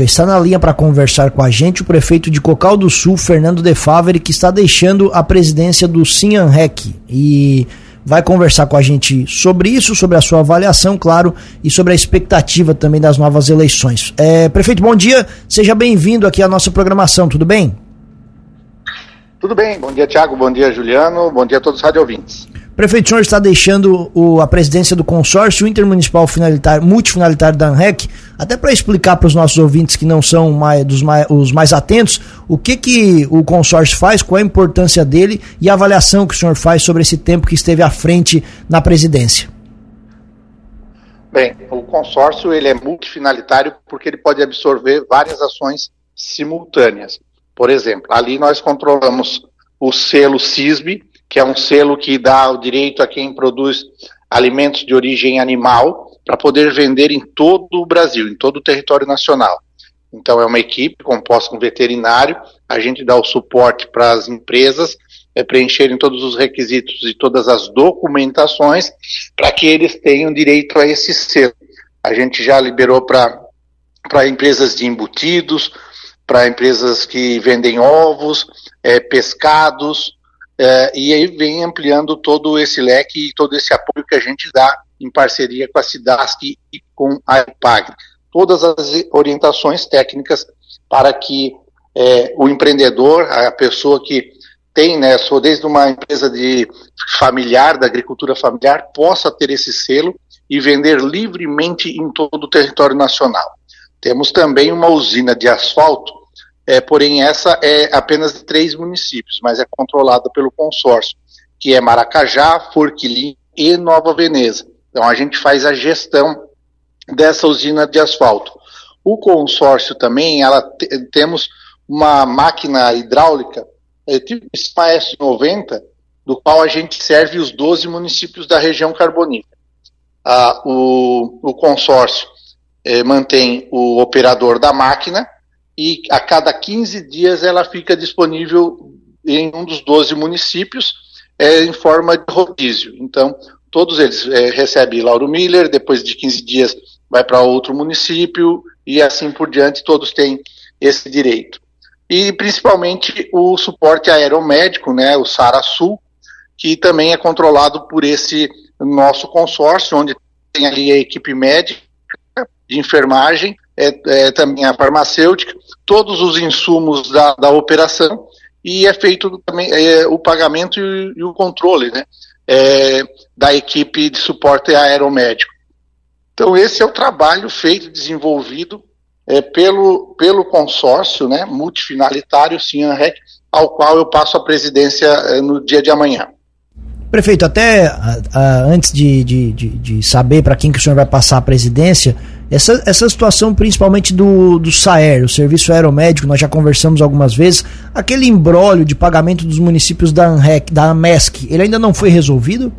Está na linha para conversar com a gente o prefeito de Cocal do Sul, Fernando De Favre, que está deixando a presidência do Sinanrec e vai conversar com a gente sobre isso, sobre a sua avaliação, claro, e sobre a expectativa também das novas eleições. É, prefeito, bom dia, seja bem-vindo aqui à nossa programação, tudo bem? Tudo bem, bom dia Tiago, bom dia Juliano, bom dia a todos os rádio ouvintes. Prefeito, senhor está deixando o, a presidência do consórcio intermunicipal multifinalitário da ANREC, até para explicar para os nossos ouvintes que não são mais, dos mais, os mais atentos, o que, que o consórcio faz, qual a importância dele e a avaliação que o senhor faz sobre esse tempo que esteve à frente na presidência. Bem, o consórcio ele é multifinalitário porque ele pode absorver várias ações simultâneas. Por exemplo, ali nós controlamos o selo CISB, que é um selo que dá o direito a quem produz alimentos de origem animal para poder vender em todo o Brasil, em todo o território nacional. Então é uma equipe composta com veterinário, a gente dá o suporte para as empresas é, preencherem todos os requisitos e todas as documentações para que eles tenham direito a esse selo. A gente já liberou para empresas de embutidos, para empresas que vendem ovos, é, pescados, é, e aí vem ampliando todo esse leque e todo esse apoio que a gente dá em parceria com a Cidasc e com a IPAG. Todas as orientações técnicas para que é, o empreendedor, a pessoa que tem, né, sou desde uma empresa de familiar, da agricultura familiar, possa ter esse selo e vender livremente em todo o território nacional. Temos também uma usina de asfalto é, porém essa é apenas de três municípios, mas é controlada pelo consórcio, que é Maracajá, Forquilim e Nova Veneza. Então a gente faz a gestão dessa usina de asfalto. O consórcio também, ela temos uma máquina hidráulica, é, tipo S90, do qual a gente serve os 12 municípios da região carbonífera. Ah, o, o consórcio é, mantém o operador da máquina, e a cada 15 dias ela fica disponível em um dos 12 municípios é, em forma de rodízio. Então, todos eles é, recebem Lauro Miller, depois de 15 dias vai para outro município e assim por diante, todos têm esse direito. E principalmente o suporte aeromédico, né, o SARA-Sul, que também é controlado por esse nosso consórcio, onde tem ali a equipe médica de enfermagem, é, é, também a farmacêutica, todos os insumos da, da operação e é feito também é, o pagamento e, e, o controle né, é, da equipe de suporte aeromédico. Então esse é o trabalho feito, desenvolvido é, pelo, pelo consórcio né, multifinalitário CIANREC, ao qual eu passo a presidência é, no dia de amanhã. Prefeito, até antes de, de, de, de saber para quem que o senhor vai passar a presidência, essa, essa situação principalmente do, do SAER, o Serviço Aeromédico, nós já conversamos algumas vezes, aquele embrólio de pagamento dos municípios da ANREC, da AMESC, ele ainda não foi resolvido?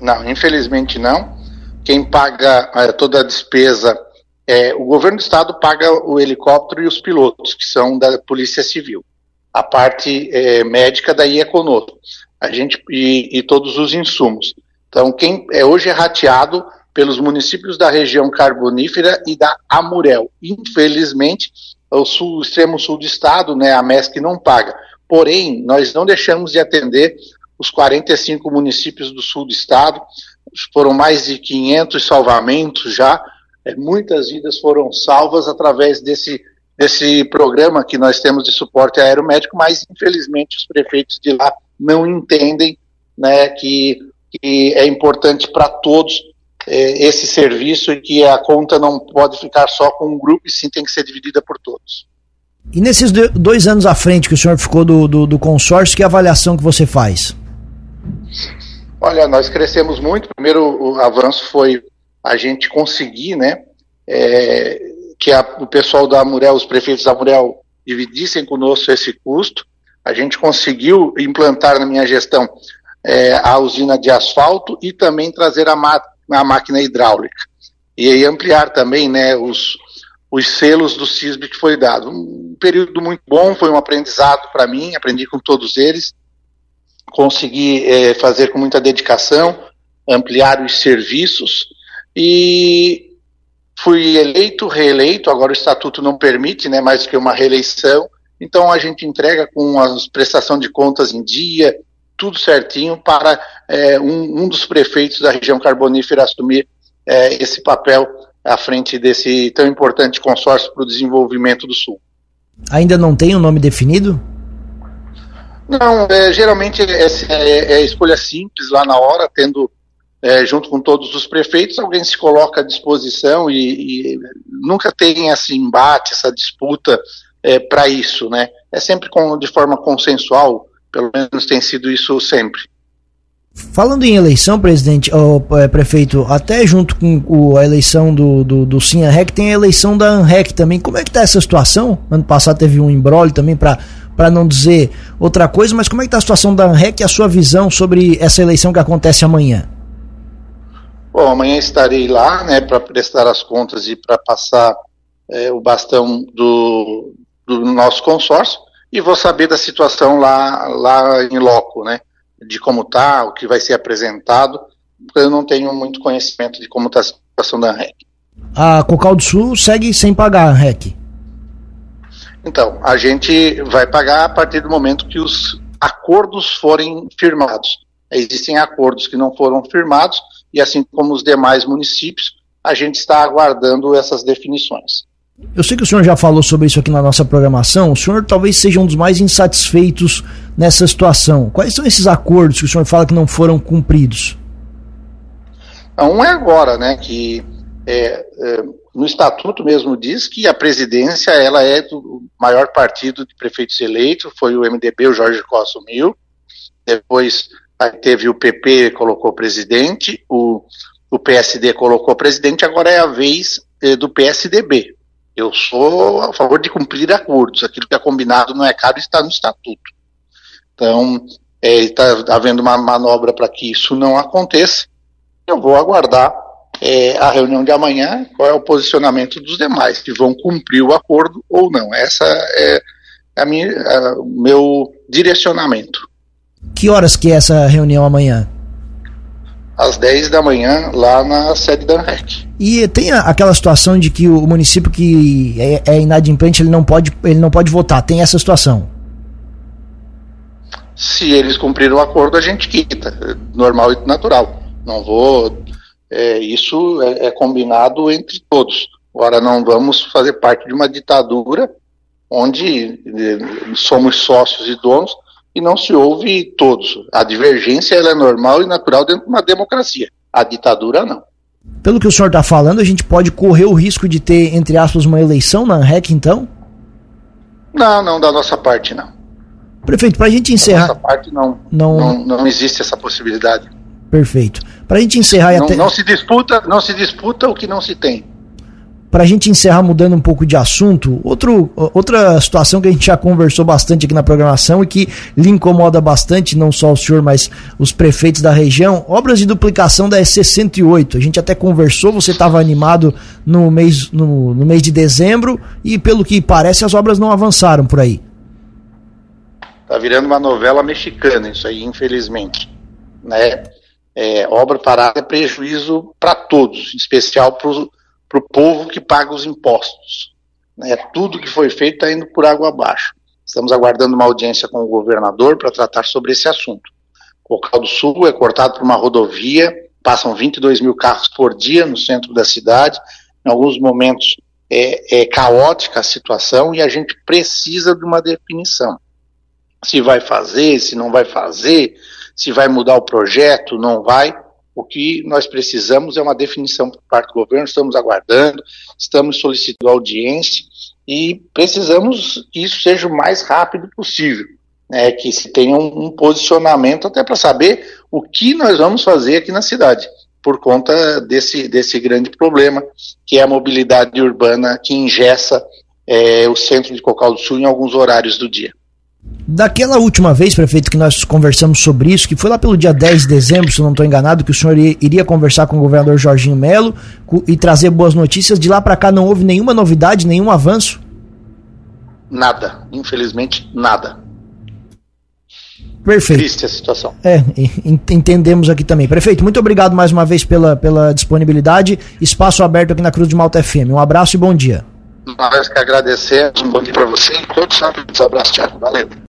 Não, infelizmente não. Quem paga é, toda a despesa, é, o governo do estado paga o helicóptero e os pilotos, que são da Polícia Civil. A parte é, médica daí é conosco a gente e, e todos os insumos. Então, quem é, hoje é rateado pelos municípios da região carbonífera e da Amurel. Infelizmente, o, sul, extremo sul do estado, né, a MESC não paga. Porém, nós não deixamos de atender os 45 municípios do sul do estado. Foram mais de 500 salvamentos já. É, muitas vidas foram salvas através desse, desse programa que nós temos de suporte aeromédico, mas infelizmente os prefeitos de lá não entendem né, que, que é importante para todos é, esse serviço e que a conta não pode ficar só com um grupo e sim tem que ser dividida por todos. E nesses dois anos à frente que o senhor ficou do, do, do consórcio, que avaliação que você faz? Olha, nós crescemos muito. Primeiro, o avanço foi a gente conseguir, né, é, que a, o pessoal da Amurel, os prefeitos da Amurel, dividissem conosco esse custo. A gente conseguiu implantar na minha gestão é, a usina de asfalto e também trazer a, a máquina hidráulica. E aí ampliar também né, os, os selos do CISB que foi dado. Um período muito bom, foi um aprendizado para mim, aprendi com todos eles, consegui é, fazer com muita dedicação, ampliar os serviços e fui eleito, reeleito, agora o estatuto não permite, né, mais que uma reeleição, então a gente entrega com a prestação de contas em dia, tudo certinho para é, um, um, dos prefeitos da região carbonífera assumir é, esse papel à frente desse tão importante consórcio para o desenvolvimento do Sul. Ainda não tem um nome definido? Não, é, geralmente é, é, é, escolha simples lá na hora, tendo é, junto com todos os prefeitos, alguém se coloca à disposição e, e nunca tem esse embate, essa disputa para isso, né? É sempre com, de forma consensual, pelo menos tem sido isso sempre. Falando em eleição, presidente, oh, prefeito, até junto com o, a eleição do, do, do Sinharec, tem a eleição da ANREC também. Como é que está essa situação? Ano passado teve um embrólio também para para não dizer outra coisa, mas como é que está a situação da ANREC e a sua visão sobre essa eleição que acontece amanhã? Bom, amanhã estarei lá, né, para prestar as contas e para passar é, o bastão do, do nosso consórcio e vou saber da situação lá, lá em loco, né, de como está, o que vai ser apresentado, porque eu não tenho muito conhecimento de como está a situação da ANREC. A Cocal do Sul segue sem pagar a ANREC? Então, a gente vai pagar a partir do momento que os acordos forem firmados. Existem acordos que não foram firmados e, assim como os demais municípios, a gente está aguardando essas definições. Eu sei que o senhor já falou sobre isso aqui na nossa programação. O senhor talvez seja um dos mais insatisfeitos nessa situação. Quais são esses acordos que o senhor fala que não foram cumpridos? Um é agora, né, que é, é, no estatuto mesmo diz que a presidência ela é do maior partido de prefeitos eleitos, foi o MDB, o Jorge Costa assumiu, depois teve o PP colocou presidente, o, o PSD colocou presidente, agora é a vez eh, do PSDB. Eu sou a favor de cumprir acordos, aquilo que é combinado não é caro está no estatuto. Então, está é, havendo uma manobra para que isso não aconteça. Eu vou aguardar é, a reunião de amanhã, qual é o posicionamento dos demais, que vão cumprir o acordo ou não. Essa é a minha, a, o meu direcionamento. Que horas que é essa reunião amanhã? Às 10 da manhã, lá na sede da ANREC. E tem aquela situação de que o município que é, é inadimplente, ele não, pode, ele não pode votar. Tem essa situação? Se eles cumprirem o acordo, a gente quita. Normal e natural. Não vou é, isso é, é, combinado entre todos. Agora, não vamos fazer parte de uma ditadura onde é, somos sócios e donos e não se ouve todos. A divergência é normal e natural dentro de uma democracia. A ditadura, não. Pelo que o senhor está falando, a gente pode correr o risco de ter, entre aspas, uma eleição na REC, então? Não, não, da nossa parte, não. Prefeito, para a gente encerrar. Da nossa parte, não, não, não, não existe essa possibilidade. Perfeito. Para a gente encerrar não, até... não se disputa, não se disputa o que não se tem. Para a gente encerrar mudando um pouco de assunto, outro, outra situação que a gente já conversou bastante aqui na programação e que lhe incomoda bastante, não só o senhor, mas os prefeitos da região, obras de duplicação da S68. A gente até conversou, você estava animado no mês, no, no mês de dezembro e pelo que parece as obras não avançaram por aí. Tá virando uma novela mexicana isso aí, infelizmente. Né? é, obra parada é prejuízo para todos, em especial para o povo que paga os impostos. Né? Tudo que foi feito está indo por água abaixo. Estamos aguardando uma audiência com o governador para tratar sobre esse assunto. O Cocal do Sul é cortado por uma rodovia, passam 22 mil carros por dia no centro da cidade. Em alguns momentos é, é caótica a situação e a gente precisa de uma definição. Se vai fazer, se não vai fazer, se vai mudar o projeto, não vai. O que nós precisamos é uma definição por parte do governo, estamos aguardando, estamos solicitando audiência e precisamos que isso seja o mais rápido possível, né, que se tenha um, um posicionamento até para saber o que nós vamos fazer aqui na cidade, por conta desse, desse grande problema, que é a mobilidade urbana que ingessa é, o centro de Cocal do Sul em alguns horários do dia. Daquela última vez, prefeito, que nós conversamos sobre isso, que foi lá pelo dia 10 de dezembro, se não estou enganado, que o senhor iria conversar com o governador Jorginho Melo e trazer boas notícias, de lá para cá não houve nenhuma novidade, nenhum avanço? Nada, infelizmente nada. Perfeito. Triste a situação. É, entendemos aqui também. Prefeito, muito obrigado mais uma vez pela, pela disponibilidade. Espaço aberto aqui na Cruz de Malta FM. Um abraço e bom dia. Nós que agradecemos. um Bom dia para você e todos. Um abraço, Thiago, Valeu.